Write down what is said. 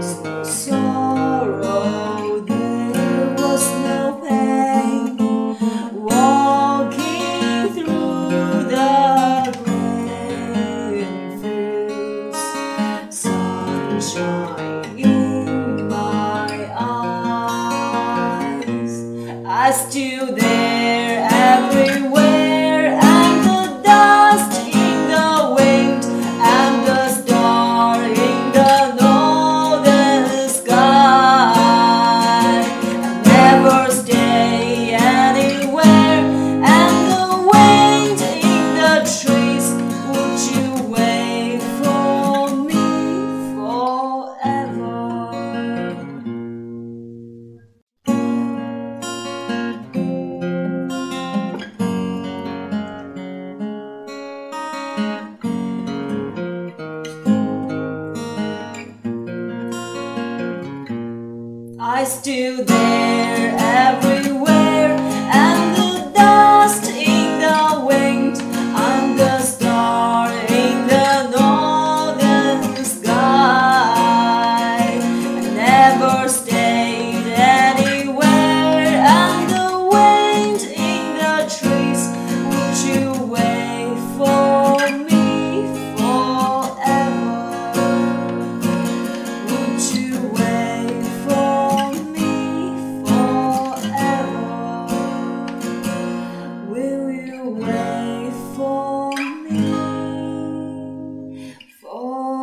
no sorrow, there was no pain. Walking through the green fields, sunshine in my eyes. I still there everywhere. I stood there